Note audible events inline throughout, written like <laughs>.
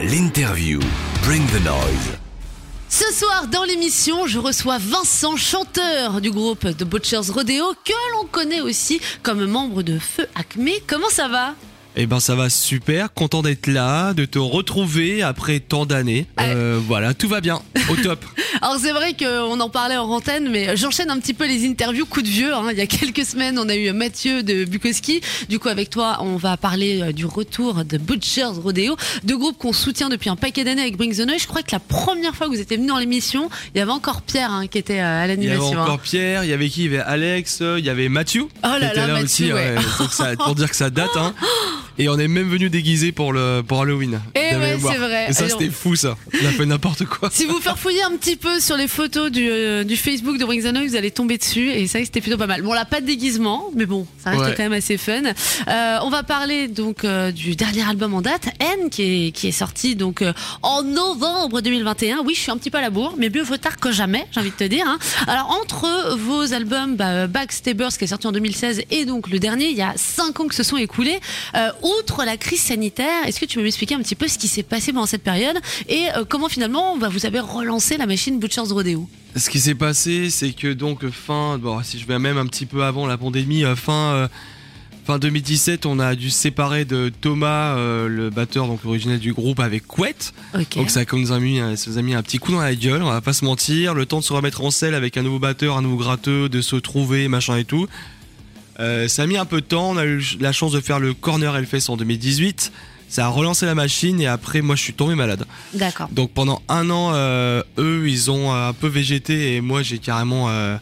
L'interview. Bring the noise. Ce soir, dans l'émission, je reçois Vincent, chanteur du groupe The Butchers Rodeo, que l'on connaît aussi comme membre de Feu Acme. Comment ça va? Eh ben ça va super, content d'être là, de te retrouver après tant d'années. Euh, voilà, tout va bien, au top. <laughs> Alors c'est vrai qu'on en parlait en antenne, mais j'enchaîne un petit peu les interviews coup de vieux. hein. Il y a quelques semaines, on a eu Mathieu de Bukowski. Du coup, avec toi, on va parler euh, du retour de Butchers Rodeo, deux groupes qu'on soutient depuis un paquet d'années avec Bring the Noise. Je crois que la première fois que vous étiez venu dans l'émission, il y avait encore Pierre hein, qui était euh, à Il y avait l'animation. encore hein. Pierre, il y avait qui? Il y avait Alex, il y avait Mathieu. Oh là qui était là, là Mathieu, aussi, ouais. donc ça- pour dire que ça date. <laughs> Et on est même venu déguisé pour, le, pour Halloween. Eh de ouais, c'est vrai. Et ça, Et c'était fou ça. On a fait n'importe quoi. Si vous fouillez un petit peu sur les photos du, euh, du Facebook de Bring the Noise, vous allez tomber dessus et ça c'était plutôt pas mal. Bon là pas de déguisement, mais bon ça reste Ouais. quand même assez fun. Euh, on va parler donc euh, du dernier album en date, N, qui est, qui est sorti donc euh, en novembre 2021. Oui je suis un petit peu à la bourre, mais mieux vaut tard que jamais, j'ai envie de te dire. hein. Alors entre vos albums bah, Backstabbers qui est sorti en 2016 et donc le dernier, il y a 5 ans que se sont écoulés. Outre la crise sanitaire, est-ce que tu peux m'expliquer un petit peu ce qui s'est passé pendant cette période et euh, comment finalement bah, vous avez relancé la machine Butchers Rodeo? Ce qui s'est passé, c'est que donc fin, bon, si je vais même un petit peu avant la pandémie, euh, fin, euh, fin 2017, on a dû se séparer de Thomas, euh, le batteur donc originel du groupe, avec Couette. Ok. Donc ça nous a mis, ça nous a mis un petit coup dans la gueule, on va pas se mentir. Le temps de se remettre en selle avec un nouveau batteur, un nouveau gratteux, de se trouver, machin et tout. Euh, ça a mis un peu de temps. On a eu la chance de faire le Corner Hellfest en 2018. Ça a relancé la machine et après, moi, je suis tombé malade. D'accord. Donc pendant un an, euh, eux, ils ont euh, un peu végété et moi, j'ai carrément, euh,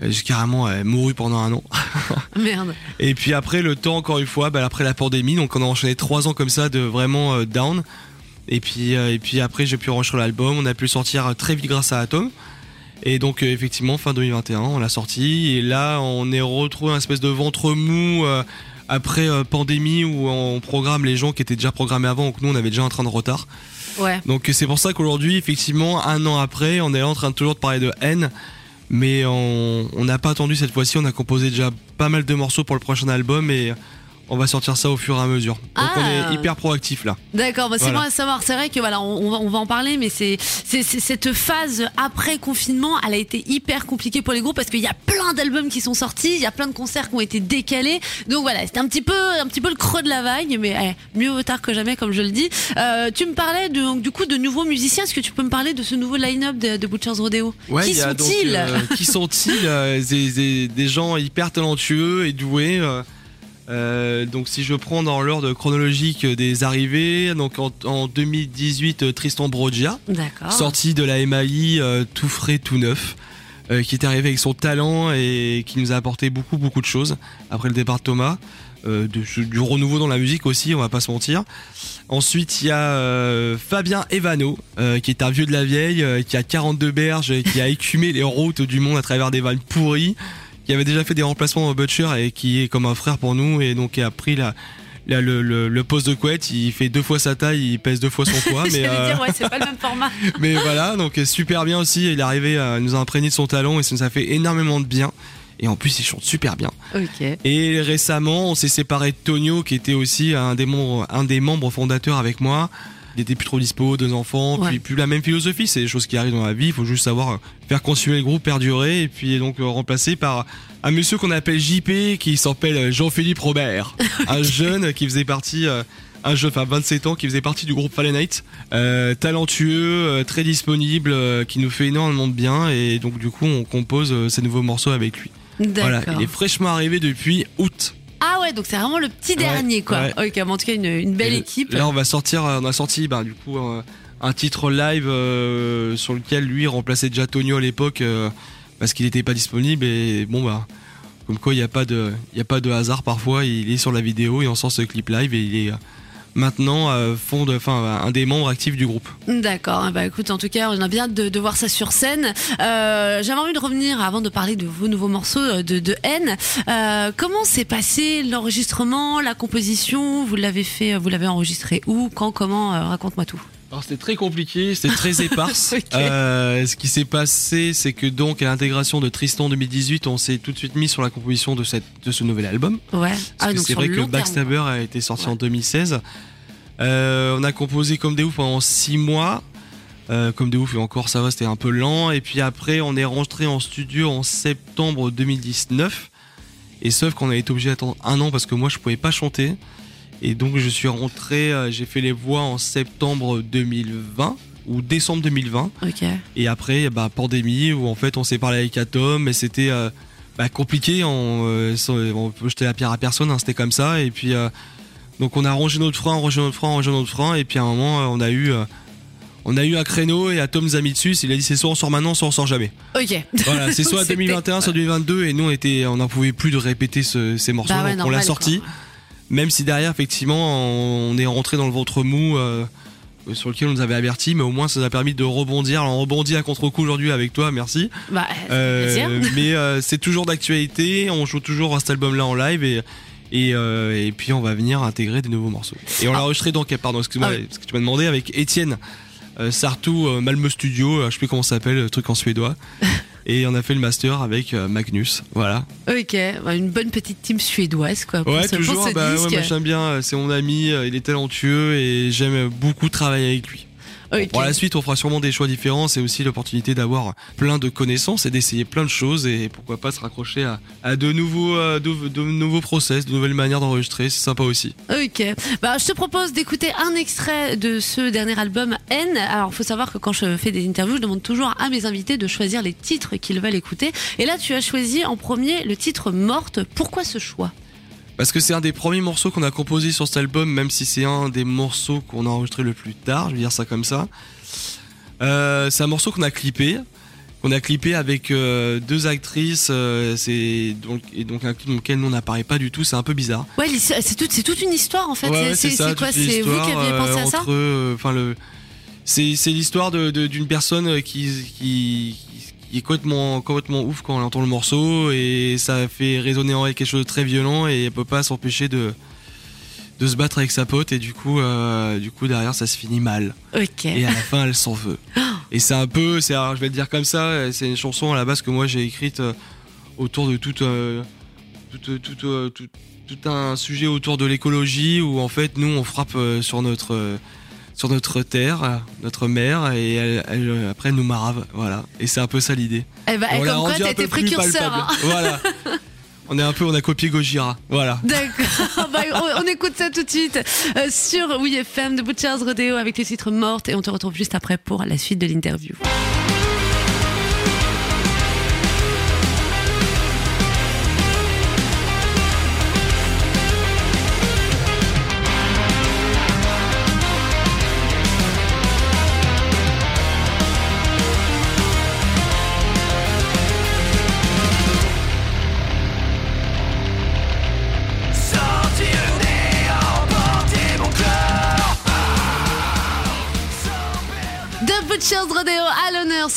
j'ai carrément mouru pendant un an. <laughs> Merde. Et puis après, le temps, encore une fois, bah, après la pandémie, donc on a enchaîné trois ans comme ça de vraiment down. Et puis, euh, et puis après, j'ai pu enregistrer l'album. On a pu le sortir très vite grâce à Atom. Et donc, euh, effectivement, fin 2021, on l'a sorti. Et là, on est retrouvé un espèce de ventre mou euh, après euh, pandémie où on programme les gens qui étaient déjà programmés avant. Donc nous, on avait déjà un train de retard. Ouais. Donc c'est pour ça qu'aujourd'hui, effectivement, un an après, on est en train de toujours de parler de haine. Mais on on n'a pas attendu cette fois-ci, on a composé déjà pas mal de morceaux pour le prochain album et on va sortir ça au fur et à mesure. Donc Ah. on est hyper proactif là. D'accord. Bah, c'est Voilà. bon à savoir. C'est vrai que voilà, on, va, on va en parler, mais c'est, cette phase après confinement, elle a été hyper compliquée pour les groupes parce qu'il y a plein d'albums qui sont sortis, il y a plein de concerts qui ont été décalés. Donc voilà, c'était un petit peu, un petit peu le creux de la vague, mais eh, mieux vaut tard que jamais, comme je le dis. Euh, tu me parlais de, donc, du coup de nouveaux musiciens. Est-ce que tu peux me parler de ce nouveau line-up de, de Butchers Rodeo? Qui a donc, sont-ils? euh, Qui sont-ils Euh, des, des- des gens hyper talentueux et doués. Euh, donc si je prends dans l'ordre chronologique des arrivées, donc en, en 2018 euh, Tristan Brogia, sorti de la MAI euh, tout frais, tout neuf, euh, qui est arrivé avec son talent et qui nous a apporté beaucoup beaucoup de choses après le départ de Thomas. de- du renouveau dans la musique aussi, on va pas se mentir. Ensuite, il y a Fabien Evano, qui est un vieux de la vieille, qui a 42 berges, et qui a <laughs> écumé les routes du monde à travers des vannes pourries, qui avait déjà fait des remplacements dans Butcher et qui est comme un frère pour nous, et donc qui a pris la, le, le- le poste de couette. Il fait deux fois sa taille, il pèse deux fois son poids, <laughs> mais euh, dire ouais, c'est pas le même format. <laughs> mais voilà, donc euh, super bien aussi. Il est arrivé à nous imprégner de son talent et ça nous a fait énormément de bien. Et en plus, il chante super bien. Et récemment, on s'est séparé de Tonio, qui était aussi un des membres, un des membres fondateurs avec moi. Il était plus trop dispo, deux enfants, Ouais. puis plus la même philosophie. C'est des choses qui arrivent dans la vie. Il faut juste savoir euh, faire continuer le groupe, perdurer, et puis donc euh, remplacé par un monsieur qu'on appelle JP, qui s'appelle Jean-Philippe Robert, <laughs> un jeune qui faisait partie. euh, un jeune, enfin 27 ans, qui faisait partie du groupe Fallen Night, euh, talentueux, euh, très disponible, euh, qui nous fait énormément de bien, et donc du coup on compose euh, ces nouveaux morceaux avec lui. Voilà, il est fraîchement arrivé depuis août. Ah ouais, donc c'est vraiment le petit dernier, quoi. ouais. Ok, mais en tout cas, une, une belle Et équipe. Là, on va sortir, euh, on a sorti, bah, du coup, euh, un titre live euh, sur lequel lui remplaçait déjà Tonio à l'époque euh, parce qu'il n'était pas disponible. Et bon, bah, comme quoi, il n'y a pas de, il a pas de hasard parfois. Il est sur la vidéo et on sort ce clip live et il est maintenant euh, de, enfin, un des membres actifs du groupe. D'accord. Bah écoute, en tout cas, on a bien de, voir ça sur scène. Euh, J'avais envie de revenir avant de parler de vos nouveaux morceaux euh, de, N. Euh, comment s'est passé l'enregistrement, la composition? Vous l'avez fait, vous l'avez enregistré où, quand, comment? Raconte-moi tout. Alors c'était très compliqué, c'était très <laughs> éparse. Euh, ce qui s'est passé, c'est que donc à l'intégration de Tristan 2018, on s'est tout de suite mis sur la composition de, cette, de ce nouvel album. Ouais. Parce que donc c'est vrai que terme, Backstabber a été sorti Ouais. en 2016. Euh, on a composé comme des ouf pendant 6 mois. Euh, comme des ouf et encore ça va, c'était un peu lent. Et puis après, on est rentré en studio en septembre 2019. Et sauf qu'on a été obligé d'attendre un an parce que moi je pouvais pas chanter. Et donc je suis rentré, euh, j'ai fait les voix en septembre 2020 ou décembre 2020. Ok. Et après, bah, pandémie, où en fait on s'est parlé avec Atom, et c'était euh, bah, compliqué, on, euh, on peut jeter la pierre à personne, hein, c'était comme ça. Et puis, euh, donc on a rangé notre frein, rangé notre frein, rangé notre frein, et puis à un moment, on a eu, on a eu un créneau, et Atom nous a mis dessus, il a dit c'est soit on sort maintenant, soit on sort jamais. Ok. Voilà, c'est <laughs> soit C'était- 2021, soit 2022, et nous on était, on n'en pouvait plus de répéter ce- ces morceaux, Bah ouais, donc on l'a sorti. quoi. Même si derrière, effectivement, on est rentré dans le ventre mou. euh, sur lequel on nous avait averti, mais au moins ça nous a permis de rebondir. Alors on rebondit à contre-coup aujourd'hui avec toi, merci. Bah, Euh, plaisir. <laughs> mais euh, c'est toujours d'actualité, on joue toujours à cet album-là en live et et, euh, et puis on va venir intégrer des nouveaux morceaux. Et on l'a enregistré dans pardon, excuse-moi, Ah oui. parce que tu m'as demandé avec Étienne euh, Sartou euh, Malmö Studio, je sais plus comment ça s'appelle, le truc en suédois. <laughs> et on a fait le master avec euh, Magnus, voilà. Ok, une bonne petite team suédoise quoi. Pour Ouais, ce, pour toujours, ce bah, ouais, moi j'aime bien, euh, c'est mon ami, euh, il est talentueux et j'aime beaucoup travailler avec lui. Ok. Pour la suite, on fera sûrement des choix différents. C'est aussi l'opportunité d'avoir plein de connaissances et d'essayer plein de choses et pourquoi pas se raccrocher à, à de nouveaux, euh, de, de nouveaux process, de nouvelles manières d'enregistrer. C'est sympa aussi. Ok. Bah, je te propose d'écouter un extrait de ce dernier album N. Alors, faut savoir que quand je fais des interviews, je demande toujours à mes invités de choisir les titres qu'ils veulent écouter. Et là, tu as choisi en premier le titre Morte. Pourquoi ce choix? Parce que c'est un des premiers morceaux qu'on a composé sur cet album, même si c'est un des morceaux qu'on a enregistré le plus tard. Je vais dire ça comme ça. Euh, c'est un morceau qu'on a clippé. Qu'on a clippé avec euh, deux actrices, euh, c'est donc et donc un clip dans lequel nous on n'apparaît pas du tout, c'est un peu bizarre. Ouais, c'est tout- c'est toute une histoire en fait. Ouais, c'est quoi C'est vous qui l'histoire, aviez pensé à ça? entre, Enfin le, c'est l'histoire de de- d'une personne qui qui qui est complètement complètement ouf quand elle entend le morceau et ça fait résonner en elle quelque chose de très violent et elle peut pas s'empêcher de de se battre avec sa pote et du coup euh, du coup derrière ça se finit mal. Et à la fin elle s'en veut. <gasps> Et c'est un peu c'est je vais le dire comme ça c'est une chanson à la base que moi j'ai écrite euh, autour de toute euh, tout, tout, euh, tout- tout un sujet autour de l'écologie où en fait nous on frappe sur notre sur notre terre, notre mer et elle, elle, après elle nous marave, voilà. Et c'est un peu ça l'idée. Eh ben, Et on l'a comme quoi, précurseur. hein. Voilà. On est un peu, on a copié Gojira, voilà. D'accord. <laughs> Bah, on, on écoute ça tout de suite euh, sur WeFM de Butcher's Rodeo avec les titres mortes et on te retrouve juste après pour la suite de l'interview.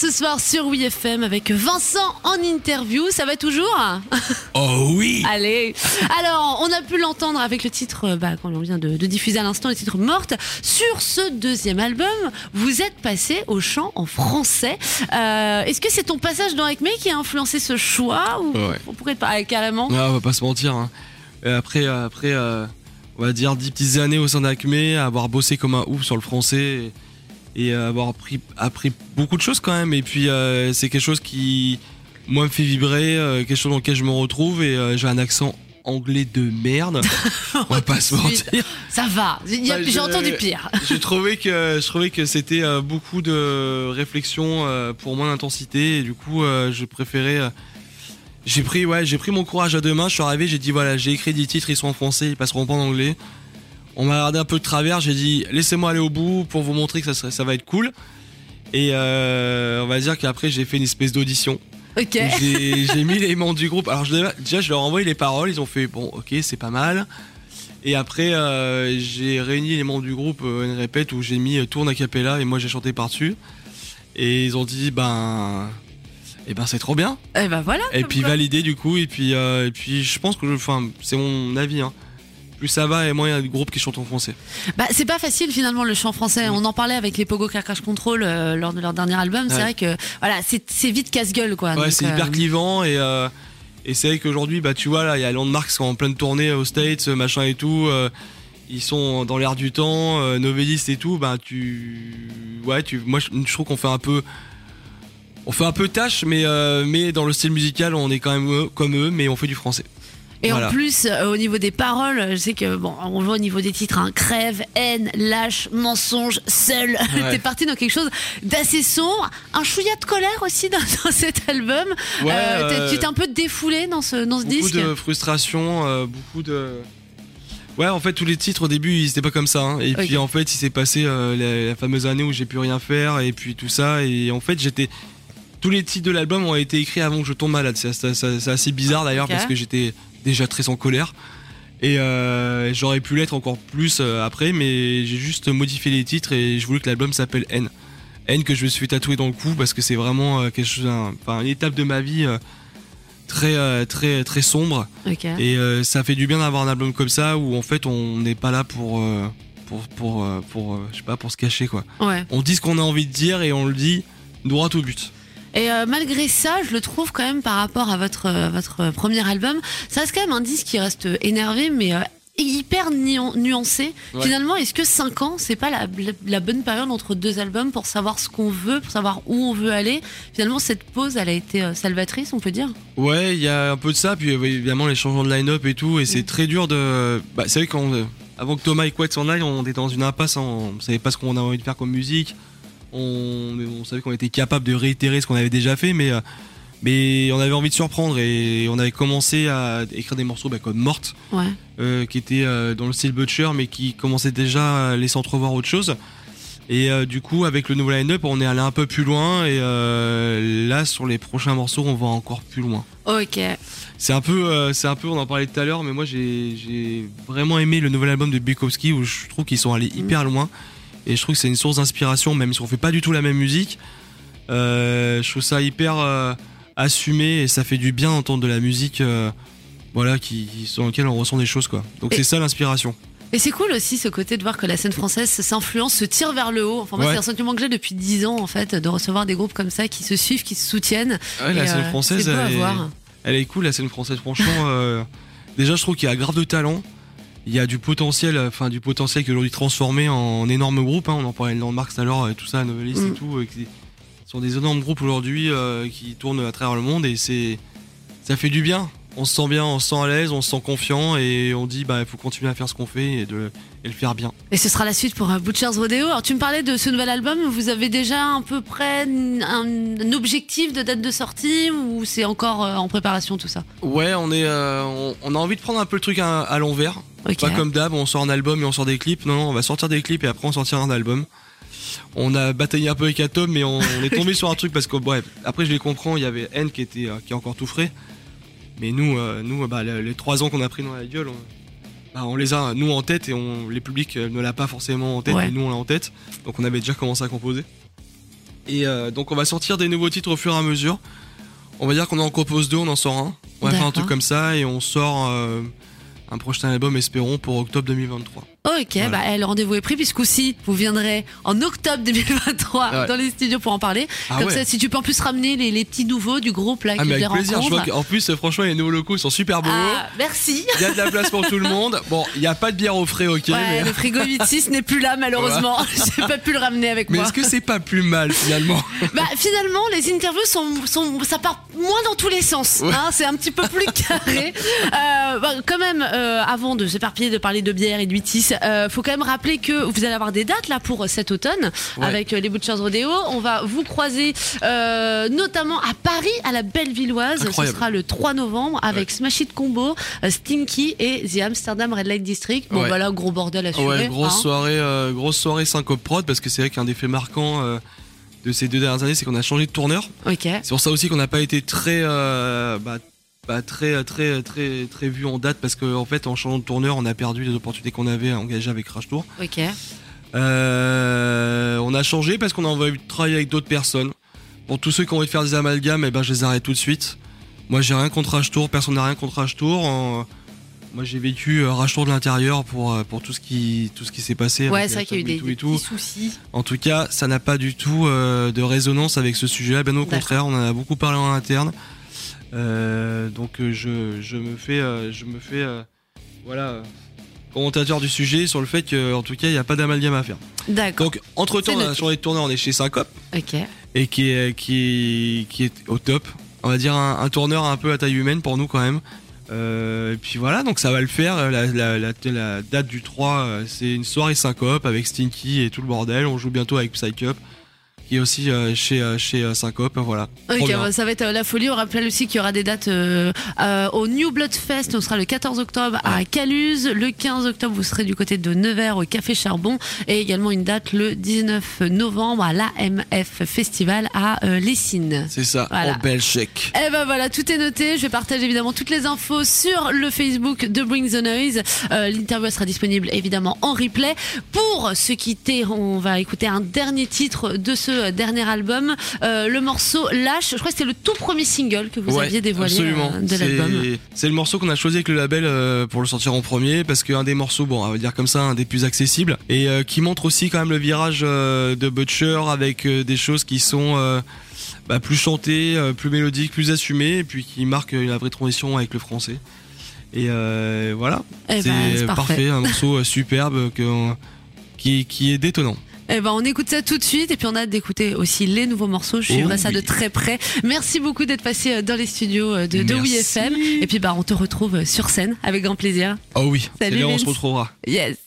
Ce soir sur WeFM avec Vincent en interview. Ça va toujours <laughs> Oh oui Allez. Alors, on a pu l'entendre avec le titre, euh, bah, quand on vient de, de diffuser à l'instant, le titre Morte. Sur ce deuxième album, vous êtes passé au chant en français. Euh, Est-ce que c'est ton passage dans Acme qui a influencé ce choix ou Ouais. on pourrait pas ah, carrément? Ouais, on va pas se mentir. hein. Euh, Après, après euh, on va dire 10 petites années au sein d'Acme, avoir bossé comme un ouf sur le français et, et, euh, avoir appris, appris beaucoup de choses quand même. Et puis, euh, c'est quelque chose qui, moi, me fait vibrer, euh, quelque chose dans lequel je me retrouve et euh, j'ai un accent anglais de merde. <laughs> on va pas se mentir. Ça va. Bah, J'ai je- entendu pire. <laughs> J'ai trouvé que je trouvais que c'était beaucoup de réflexion pour moins d'intensité et du coup je préférais j'ai pris ouais j'ai pris mon courage à deux mains je suis arrivé j'ai dit voilà j'ai écrit 10 titres ils sont en français ils passeront pas en anglais on m'a regardé un peu de travers j'ai dit laissez-moi aller au bout pour vous montrer que ça serait- ça va être cool et euh, on va dire qu'après j'ai fait une espèce d'audition Ok. j'ai mis les membres du groupe. Alors je, déjà, je leur ai envoyé les paroles. Ils ont fait bon, ok, c'est pas mal. Et après, euh, j'ai réuni les membres du groupe euh, une répète où j'ai mis tourne a cappella et moi j'ai chanté par-dessus. Et ils ont dit ben, et ben c'est trop bien. Eh ben voilà. Et puis quoi. validé du coup. Et puis euh, et puis je pense que, je- enfin, c'est mon avis. Hein. Plus ça va et moins il y a de groupes qui chantent en français. Bah, c'est pas facile finalement le chant français. On en parlait avec les Pogo Car Crash Control euh, lors de leur dernier album. C'est Ouais. vrai que voilà, c'est c'est vite casse-gueule quoi. Ouais, c'est euh, hyper clivant et euh, et c'est vrai qu'aujourd'hui bah tu vois là il y a Landmark qui sont en pleine tournée aux States machin et tout euh, ils sont dans l'air du temps, euh, novellistes et tout, ben tu, ouais, tu, moi je, je trouve qu'on fait un peu, on fait un peu tâche, mais euh, mais dans le style musical, on est quand même eux- comme eux, mais on fait du français. Et Voilà. en plus, euh, au niveau des paroles, je sais que bon, on voit au niveau des titres, hein, crève, haine, lâche, mensonge, seul. <laughs> Ouais. T'es parti dans quelque chose d'assez sombre, un chouïa de colère aussi dans, <laughs> dans cet album. Ouais, Euh, t'es- euh, tu t'es un peu défoulé dans ce dans ce beaucoup disque. de frustration, euh, beaucoup de. Ouais, en fait, tous les titres au début, ils étaient pas comme ça. hein. Et puis, en fait, il s'est passé euh, la, la fameuse année où j'ai pu rien faire, et puis tout ça. Et en fait, j'étais. Tous les titres de l'album ont été écrits avant que je tombe malade. C'est assez bizarre d'ailleurs, parce que j'étais déjà très en colère. Et euh, j'aurais pu l'être encore plus euh, après, mais j'ai juste modifié les titres et je voulais que l'album s'appelle N. N que je me suis tatoué dans le cou parce que c'est vraiment euh, quelque chose, un- enfin une étape de ma vie très très très sombre. Et euh, ça fait du bien d'avoir un album comme ça où en fait on n'est pas là pour pour pour pour, je sais pas pour se cacher quoi. Ouais. On dit ce qu'on a envie de dire et on le dit droit au but. Et euh, malgré ça, je le trouve quand même par rapport à votre euh, votre premier album, ça reste quand même un disque qui reste énervé, mais euh, hyper nuan- nuancé. Ouais. Finalement, est-ce que 5 ans, c'est pas la, la- la bonne période entre deux albums pour savoir ce qu'on veut, pour savoir où on veut aller? Finalement, cette pause, elle a été salvatrice, on peut dire? Ouais, il y a un peu de ça puis évidemment les changements de line-up et tout et c'est Mm. très dur de bah c'est vrai euh, avant que Thomas et Quet s'en aillent, on était dans une impasse, hein, on savait pas ce qu'on avait envie de faire comme musique. On, on savait qu'on était capable de réitérer ce qu'on avait déjà fait mais euh, mais on avait envie de surprendre et on avait commencé à écrire des morceaux bah, comme Morte Ouais. euh, qui était euh, dans le style Butcher mais qui commençait déjà à laisser entrevoir autre chose. Et euh, du coup, avec le nouveau line-up, on est allé un peu plus loin et euh, là, sur les prochains morceaux, on va encore plus loin. Ok. C'est un peu, euh, c'est un peu, on en parlait tout à l'heure, mais moi j'ai j'ai vraiment aimé le nouvel album de Bukowski où je trouve qu'ils sont allés hyper loin et je trouve que c'est une source d'inspiration, même si on fait pas du tout la même musique. Euh, je trouve ça hyper euh, assumé et ça fait du bien d'entendre de la musique, euh, voilà, qui, sur laquelle on ressent des choses quoi. Donc c'est ça l'inspiration. Et c'est cool aussi ce côté de voir que la scène française s'influence, se tire vers le haut. Enfin, moi, Ouais. c'est un sentiment que j'ai depuis 10 ans, en fait, de recevoir des groupes comme ça qui se suivent, qui se soutiennent. Ouais, la scène française, elle, est, voir. elle est cool, la scène française. Franchement, déjà, je trouve qu'il y a grave de talent. Il y a du potentiel, euh, enfin du potentiel qui est aujourd'hui transformé en énorme groupe. hein. On en parlait de Landmark tout à l'heure, et tout ça, Novelist Mm. et tout. euh, qui sont des énormes groupes aujourd'hui euh, qui tournent à travers le monde et c'est, ça fait du bien. On se sent bien, on se sent à l'aise, on se sent confiant et on dit bah il faut continuer à faire ce qu'on fait et, de, et le faire bien. Et ce sera la suite pour euh, Butcher's Rodeo. Alors, tu me parlais de ce nouvel album. Vous avez déjà à peu près un, un objectif de date de sortie ou c'est encore euh, en préparation tout ça? Ouais, on est, euh, on, on a envie de prendre un peu le truc à, à l'envers. Pas comme d'hab, on sort un album et on sort des clips. Non, non, on va sortir des clips et après on sortira un album. On a bataillé un peu avec Atom, mais on, on est <laughs> tombé sur un truc parce que, bref, après je les comprends, il y avait N qui était, euh, qui est encore tout frais. Mais nous, euh, nous, bah, les, les trois ans qu'on a pris dans la gueule, on, bah, on les a, nous, en tête et on, les publics euh, ne l'a pas forcément en tête, Ouais. mais nous, on l'a en tête. Donc on avait déjà commencé à composer. Et euh, donc on va sortir des nouveaux titres au fur et à mesure. On va dire qu'on en compose deux, on en sort un. On va faire un truc comme ça et on sort euh, un prochain album, espérons, pour octobre 2023. Ok, Voilà. bah, eh, le rendez-vous est pris puisqu'aussi vous viendrez en octobre <laughs> 2023 Ouais. dans les studios pour en parler. Ah Comme ouais. ça, si tu peux en plus ramener les, les petits nouveaux du groupe là Ah qui mais avec plaisir, je vois qu'en plus euh, franchement les nouveaux locaux sont super beaux. Ah, merci. Il y a de la place pour tout le <laughs> monde. Bon, il n'y a pas de bière au frais, ok. Ouais, mais le frigo 8-6 <laughs> n'est plus là malheureusement. J'ai pas pu le ramener avec mais moi. est-ce que c'est pas plus mal finalement Bah finalement, les interviews sont, sont ça part moins dans tous les sens. Hein, c'est un petit peu plus carré. Euh, bah, quand même, euh, avant de s'éparpiller, de parler de bière et de 8 euh, faut quand même rappeler que vous allez avoir des dates là pour cet automne Ouais. avec euh, les Butchers Rodeo. On va vous croiser euh, notamment à Paris, à la Bellevilloise. Incroyable. Ce sera le 3 novembre avec Smash It Combo, Stinky et The Amsterdam Red Light District. Bon voilà, gros bordel. Ouais, grosse hein. soirée, euh, grosse soirée syncope prod parce que c'est vrai qu'un des faits marquants de ces deux dernières années, c'est qu'on a changé de tourneur. Ok. C'est pour ça aussi qu'on n'a pas été très, euh, bah, bah, très, très, très, très vu en date parce qu'en en fait, en changeant de tourneur, on a perdu les opportunités qu'on avait engagées avec Crash Tour. Ok. Euh, on a changé parce qu'on a envie de travailler avec d'autres personnes. Pour tous ceux qui ont envie de faire des amalgames, eh ben, je les arrête tout de suite. Moi, j'ai rien contre Rage Tour, personne n'a rien contre Rage Tour. Euh, moi, j'ai vécu euh, Rage Tour de l'intérieur pour, euh, pour tout ce qui, tout ce qui s'est passé. Ouais, c'est euh, vrai qu'il y a eu des, petits soucis. En tout cas, ça n'a pas du tout euh, de résonance avec ce sujet-là. Bien au contraire, on en a beaucoup parlé en interne. Euh, donc, euh, je, je me fais, euh, je me fais, voilà, commentateur du sujet sur le fait qu'en tout cas, il n'y a pas d'amalgame à faire. D'accord. Donc, entre temps, C'est la noté. journée de tourneur, on est chez Syncope Ok. et qui est, qui est, qui est au top. On va dire un, un tourneur un peu à taille humaine pour nous quand même. Euh, et puis voilà, donc ça va le faire. La, la, la, la date du 3, euh, c'est une soirée syncope avec Stinky et tout le bordel. On joue bientôt avec Psycup, est aussi euh, chez, euh, chez euh, Syncope. Voilà. Trop Ok, bah, ça va être la folie. On rappelle aussi qu'il y aura des dates au New Blood Fest. On sera le 14 octobre à Caluse. Le 15 octobre, vous serez du côté de Nevers au Café Charbon. Et également une date le 19 novembre à l'AMF Festival à Lessines. C'est ça, Voilà. en Belgique. Eh ben voilà, tout est noté. Je vais partager évidemment toutes les infos sur le Facebook de Bring the Noise. Euh, L'interview sera disponible évidemment en replay. Pour se quitter, on va écouter un dernier titre de ce dernier album, euh, le morceau Lâche. Je crois que c'était le tout premier single que vous Ouais, aviez dévoilé absolument. euh, de l'album. C'est le morceau qu'on a choisi avec le label euh, pour le sortir en premier parce qu'un des morceaux, bon, on va dire comme ça, un des plus accessibles et qui montre aussi quand même le virage de Butcher avec des choses qui sont bah, plus chantées, plus mélodiques, plus assumées et puis qui marquent une vraie transition avec le français. Et euh, voilà, Eh ben, c'est parfait. parfait, un morceau superbe que, qui, qui est détonnant. Eh ben, on écoute ça tout de suite et puis on a hâte d'écouter aussi les nouveaux morceaux. Je suivrai Oh ça de très près. Merci beaucoup d'être passé euh, dans les studios euh, de, de. WeFM. Et puis bah on te retrouve sur scène avec grand plaisir. Oh oui, Salut, là où on se retrouvera. Yes.